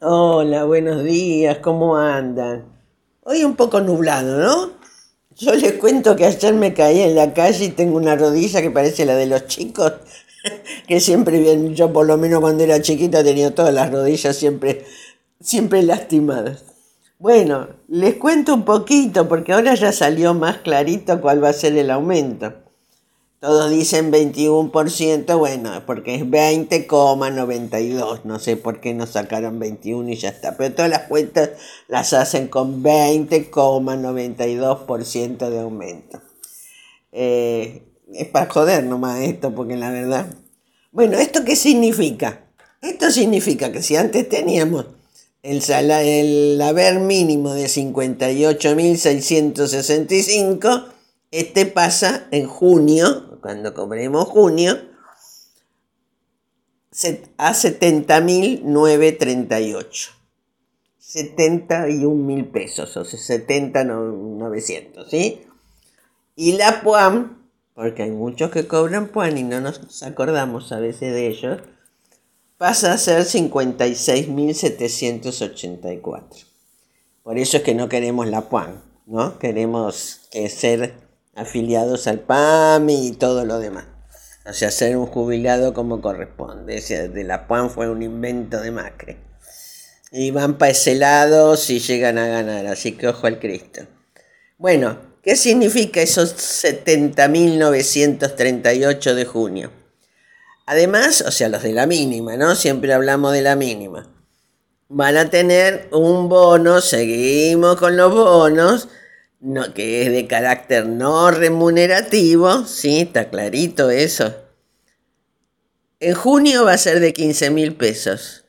Hola, buenos días, ¿cómo andan? Hoy un poco nublado, ¿no? Yo les cuento que ayer me caí en la calle y tengo una rodilla que parece la de los chicos, que siempre bien, yo por lo menos cuando era chiquita tenía todas las rodillas siempre, siempre lastimadas. Bueno, les cuento un poquito porque ahora ya salió más clarito cuál va a ser el aumento. Todos dicen 21%, bueno, porque es 20,92. No sé por qué no sacaron 21 y ya está. Pero todas las cuentas las hacen con 20,92% de aumento. Eh, es para joder nomás esto, porque la verdad... Bueno, ¿esto qué significa? Esto significa que si antes teníamos el, el haber mínimo de 58.665, este pasa en junio cuando cobremos junio, a 70.938. 71 mil pesos, o sea, 70.900, ¿sí? Y la PUAM, porque hay muchos que cobran PUAM y no nos acordamos a veces de ellos, pasa a ser 56.784. Por eso es que no queremos la PUAM, ¿no? Queremos ser afiliados al PAM y todo lo demás. O sea, ser un jubilado como corresponde. de la PAM fue un invento de Macri. Y van para ese lado si llegan a ganar, así que ojo al Cristo. Bueno, ¿qué significa esos 70.938 de junio? Además, o sea, los de la mínima, ¿no? Siempre hablamos de la mínima. Van a tener un bono, seguimos con los bonos, no, que es de carácter no remunerativo, sí, está clarito eso. En junio va a ser de 15 mil pesos.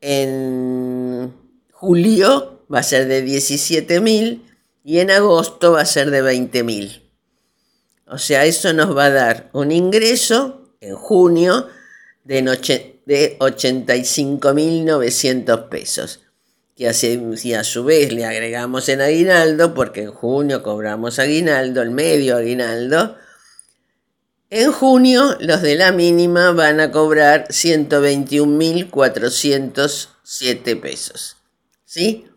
En julio va a ser de 17 mil y en agosto va a ser de 20 mil. O sea, eso nos va a dar un ingreso en junio de, de 85.900 pesos que si a su vez le agregamos en aguinaldo, porque en junio cobramos aguinaldo, el medio aguinaldo, en junio los de la mínima van a cobrar 121.407 pesos. ¿Sí?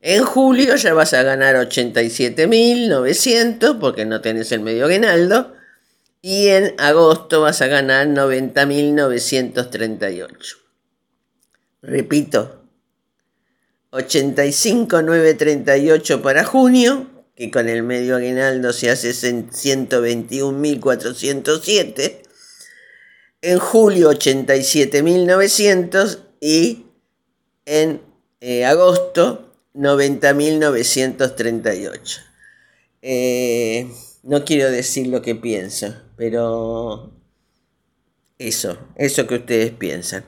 En julio ya vas a ganar 87.900 porque no tenés el medio aguinaldo. Y en agosto vas a ganar 90.938. Repito, 85,938 para junio, que con el medio aguinaldo se hace 121.407. En julio 87.900 y en eh, agosto 90.938. Eh, no quiero decir lo que pienso, pero eso, eso que ustedes piensan.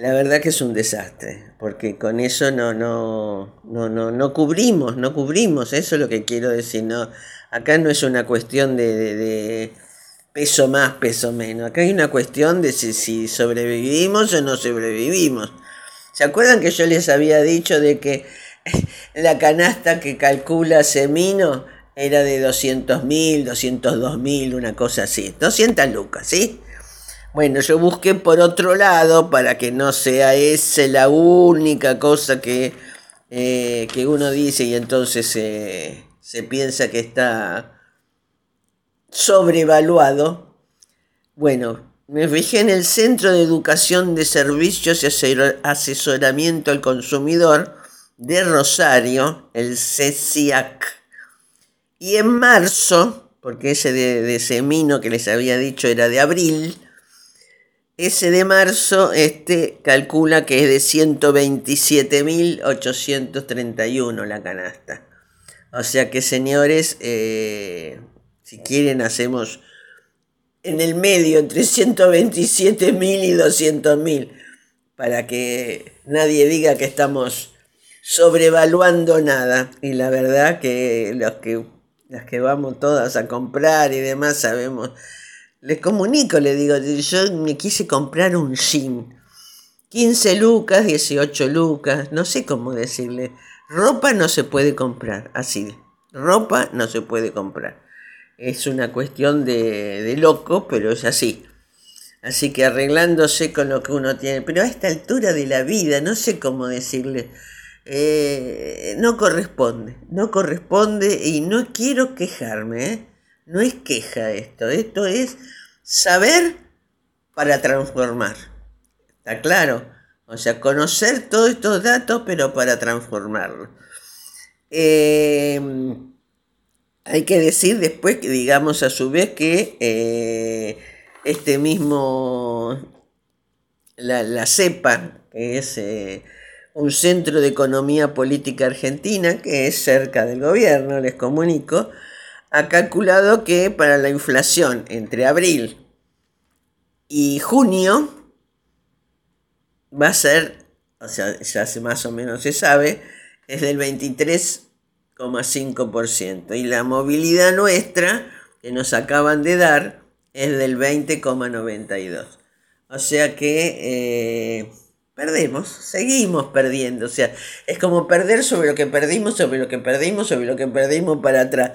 La verdad que es un desastre, porque con eso no, no, no, no, no cubrimos, no cubrimos, eso es lo que quiero decir. No, acá no es una cuestión de, peso más, peso menos, acá hay una cuestión de si, si sobrevivimos o no sobrevivimos. ¿Se acuerdan que yo les había dicho de que la canasta que calcula Semino era de 200 mil, 202 mil, una cosa así? 200 lucas, ¿sí? Bueno, yo busqué por otro lado para que no sea esa la única cosa que, eh, que uno dice y entonces se piensa que está sobrevaluado. Bueno, me fijé en el Centro de Educación de Servicios y Asesoramiento al Consumidor de Rosario, el CECIAC. Y en marzo, porque ese de, de Semino que les había dicho era de abril, ese de marzo este, calcula que es de 127.831 la canasta. O sea que señores, eh, si quieren hacemos en el medio entre 127.000 y 200.000 para que nadie diga que estamos sobrevaluando nada. Y la verdad que que, las que vamos todas a comprar y demás sabemos le comunico, le digo, yo me quise comprar un jean. 15 lucas, 18 lucas, no sé cómo decirle. Ropa no se puede comprar, así. Ropa no se puede comprar. Es una cuestión de, de loco, pero es así. Así que arreglándose con lo que uno tiene. Pero a esta altura de la vida, no sé cómo decirle, eh, no corresponde, no corresponde y no quiero quejarme, ¿eh? No es queja esto, esto es saber para transformar. ¿Está claro? O sea, conocer todos estos datos, pero para transformarlo. Eh, hay que decir después que digamos a su vez que eh, este mismo, la, CEPA, que es eh, un centro de economía política argentina, que es cerca del gobierno, les comunico, ha calculado que para la inflación entre abril y junio va a ser, o sea, ya más o menos se sabe, es del 23,5%. Y la movilidad nuestra, que nos acaban de dar, es del 20,92%. O sea que eh, perdemos, seguimos perdiendo. O sea, es como perder sobre lo que perdimos, sobre lo que perdimos, sobre lo que perdimos para atrás.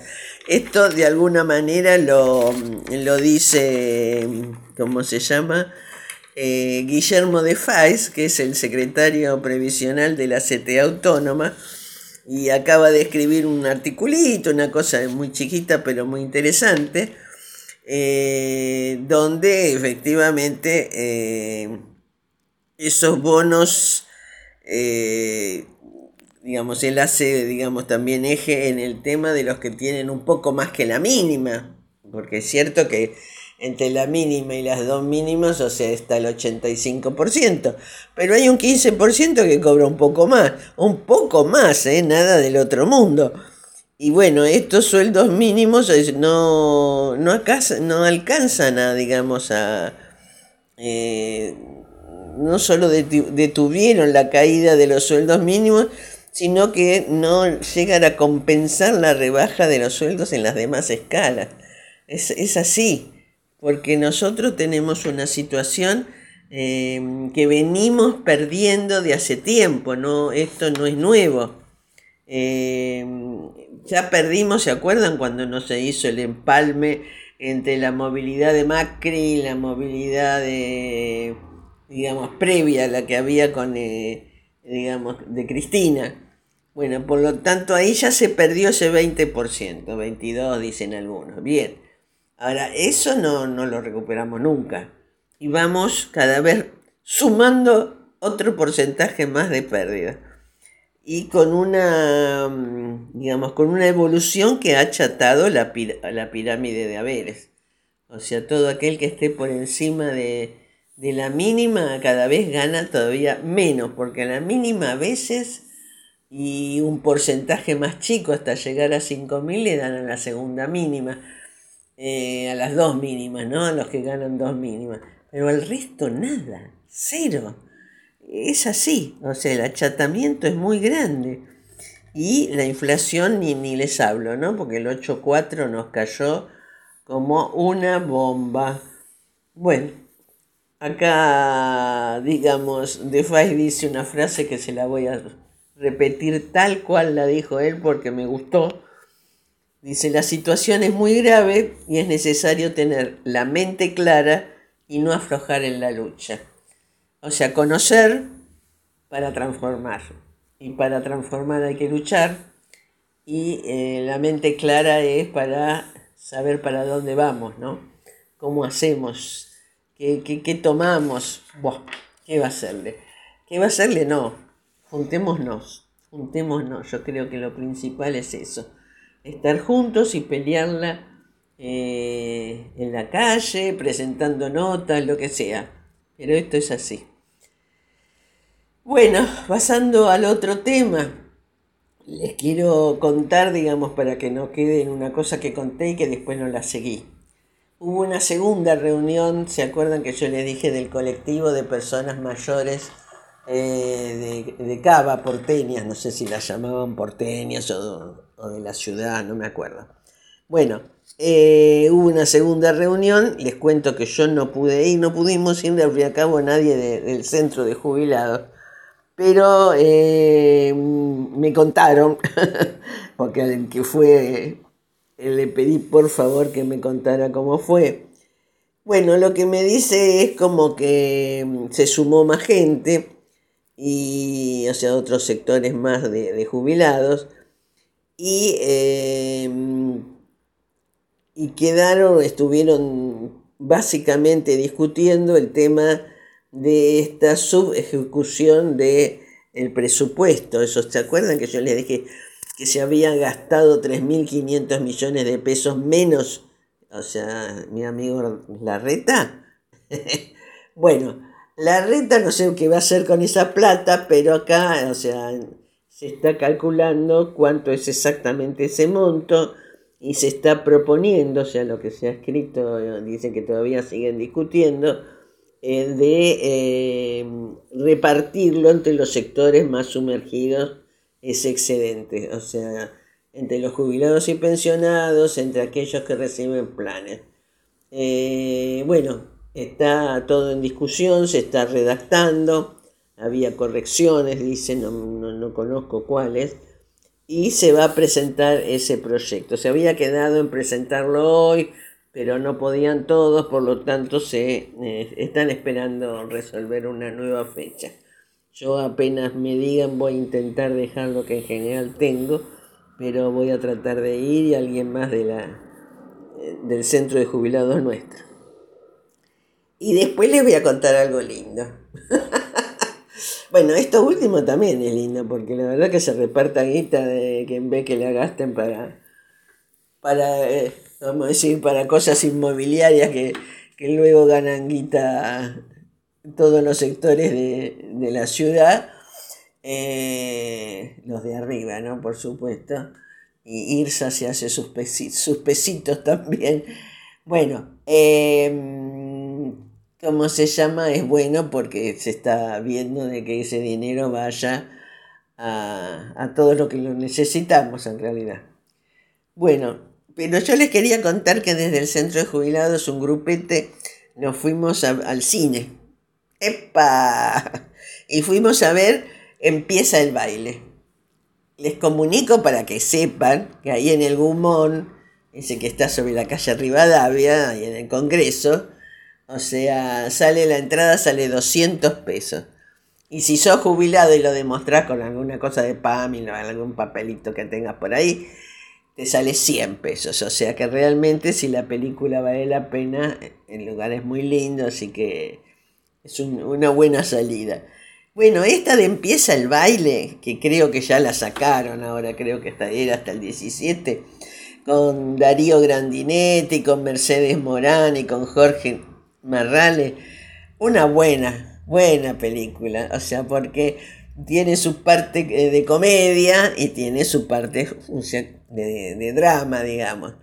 Esto de alguna manera lo, lo dice, ¿cómo se llama? Eh, Guillermo de Fais, que es el secretario previsional de la CTA Autónoma, y acaba de escribir un articulito, una cosa muy chiquita pero muy interesante, eh, donde efectivamente eh, esos bonos, digamos, él hace, digamos, también eje en el tema de los que tienen un poco más que la mínima, porque es cierto que entre la mínima y las dos mínimas, o sea, está el 85%. Pero hay un 15% que cobra un poco más, un poco más, ¿eh? nada del otro mundo. Y bueno, estos sueldos mínimos no, no, no alcanzan a, digamos, a... Eh, no solo detuvieron la caída de los sueldos mínimos, sino que no llegan a compensar la rebaja de los sueldos en las demás escalas. Es, es así porque nosotros tenemos una situación eh, que venimos perdiendo de hace tiempo, no, esto no es nuevo. Eh, ya perdimos, ¿se acuerdan cuando no se hizo el empalme entre la movilidad de Macri y la movilidad de, digamos, previa a la que había con, eh, digamos, de Cristina? Bueno, por lo tanto ahí ya se perdió ese 20%, 22 dicen algunos. Bien. Ahora, eso no, lo recuperamos nunca. Y vamos cada vez sumando otro porcentaje más de pérdida. Y con una, mm, digamos, con una evolución que ha achatado la, la pirámide de haberes. O sea, todo aquel que esté por encima de, de la mínima cada vez gana todavía menos, porque a la mínima a veces y un porcentaje más chico hasta llegar a 5.000 le dan a la segunda mínima. Eh, a las dos mínimas, ¿no? A los que ganan dos mínimas. Pero al resto nada, cero. Es así, o sea, el achatamiento es muy grande. Y la inflación ni, ni les hablo, ¿no? Porque el 8.4 nos cayó como una bomba. Bueno, acá, digamos, DeFi dice una frase que se la voy a repetir tal cual la dijo él porque me gustó Dice, la situación es muy grave y es necesario tener la mente clara y no aflojar en la lucha. O sea, conocer para transformar. Y para transformar hay que luchar. Y eh, la mente clara es para saber para dónde vamos, ¿no? ¿Cómo hacemos? ¿Qué, qué, tomamos? ¿Qué va a hacerle? ¿Qué va a hacerle? No. Juntémonos. Juntémonos. Yo creo que lo principal es eso estar juntos y pelearla eh, en la calle, presentando notas, lo que sea. Pero esto es así. Bueno, pasando al otro tema, les quiero contar, digamos, para que no quede en una cosa que conté y que después no la seguí. Hubo una segunda reunión, ¿se acuerdan que yo les dije del colectivo de personas mayores eh, de, de Cava, porteñas, no sé si las llamaban porteñas o o de la ciudad, no me acuerdo. Bueno, eh, hubo una segunda reunión, les cuento que yo no pude ir, no pudimos ir de a cabo nadie del centro de jubilados, pero eh, me contaron, porque al que fue, le pedí por favor que me contara cómo fue, Bueno, lo que me dice es como que mm, se sumó más gente y, o sea, otros sectores más de, jubilados y, em, y quedaron, estuvieron básicamente discutiendo el tema de esta subejecución de el presupuesto. ¿se acuerdan que yo les dije que se habían gastado 3.500 millones de pesos menos? O sea, mi amigo Larreta. bueno, Larreta no sé qué va a hacer con esa plata, pero acá, o sea, se está calculando cuánto es exactamente ese monto y se está proponiendo, o sea, lo que se ha escrito, dicen que todavía siguen discutiendo, eh, de eh, repartirlo entre los sectores más sumergidos ese excedente, o sea, entre los jubilados y pensionados, entre aquellos que reciben planes. Eh, bueno, está todo en discusión, se está redactando, había correcciones, dice, no, no conozco cuáles, y se va a presentar ese proyecto. Se había quedado en presentarlo hoy, pero no podían todos, por lo tanto se eh, están esperando resolver una nueva fecha. Yo apenas me digan voy a intentar dejar lo que en general tengo, pero voy a tratar de ir y alguien más de la, eh, del centro de jubilados nuestro. Y después les voy a contar algo lindo. bueno, esto último también es lindo, porque la verdad que se reparta guita de que vez que la gasten para, para eh, vamos a decir, para cosas inmobiliarias que, luego ganan guita todos los sectores de, la ciudad, eh, los de arriba, ¿no? Por supuesto. Y Irsa se hace sus, pesitos, también. Bueno, eh, ¿cómo se llama? Es bueno porque se está viendo de que ese dinero vaya a, a todo lo que lo necesitamos en realidad. Bueno, pero yo les quería contar que desde el centro de jubilados, un grupete, nos fuimos al cine. ¡Epa! Y fuimos a ver Empieza el baile. Les comunico para que sepan que ahí en el Gumón, ese que está sobre la calle Rivadavia, ahí en el Congreso, o sea, sale la entrada, sale 200 pesos. Y si sos jubilado y lo demostrás con alguna cosa de PAMI, algún papelito que tengas por ahí, te sale 100 pesos. O sea que realmente si la película vale la pena, el lugar es muy lindo, así que es una buena salida. Bueno, esta de empieza el baile, que creo que ya la sacaron ahora, creo que hasta, era hasta el 17, con Darío Grandinetti, con Mercedes Morán y con Jorge Marrale. Una buena, buena película. O sea, porque tiene su parte eh, de comedia y tiene su parte de, drama, digamos.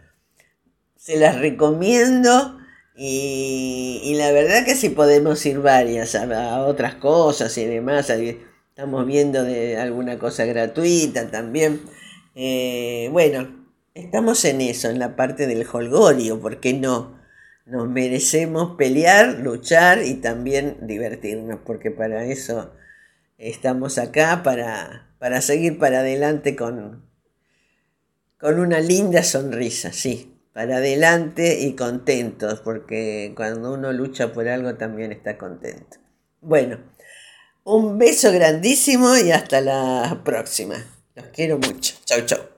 Se las recomiendo y, la verdad que si podemos ir varias a, otras cosas y demás. Estamos viendo de alguna cosa gratuita también. Eh, bueno, estamos en eso, en la parte del holgorio, ¿por qué no? Nos merecemos pelear, luchar y también divertirnos, porque para eso estamos acá, para, para seguir para adelante con, con una linda sonrisa, sí, para adelante y contentos, porque cuando uno lucha por algo también está contento. Bueno, un beso grandísimo y hasta la próxima. Los quiero mucho. Chau, chau.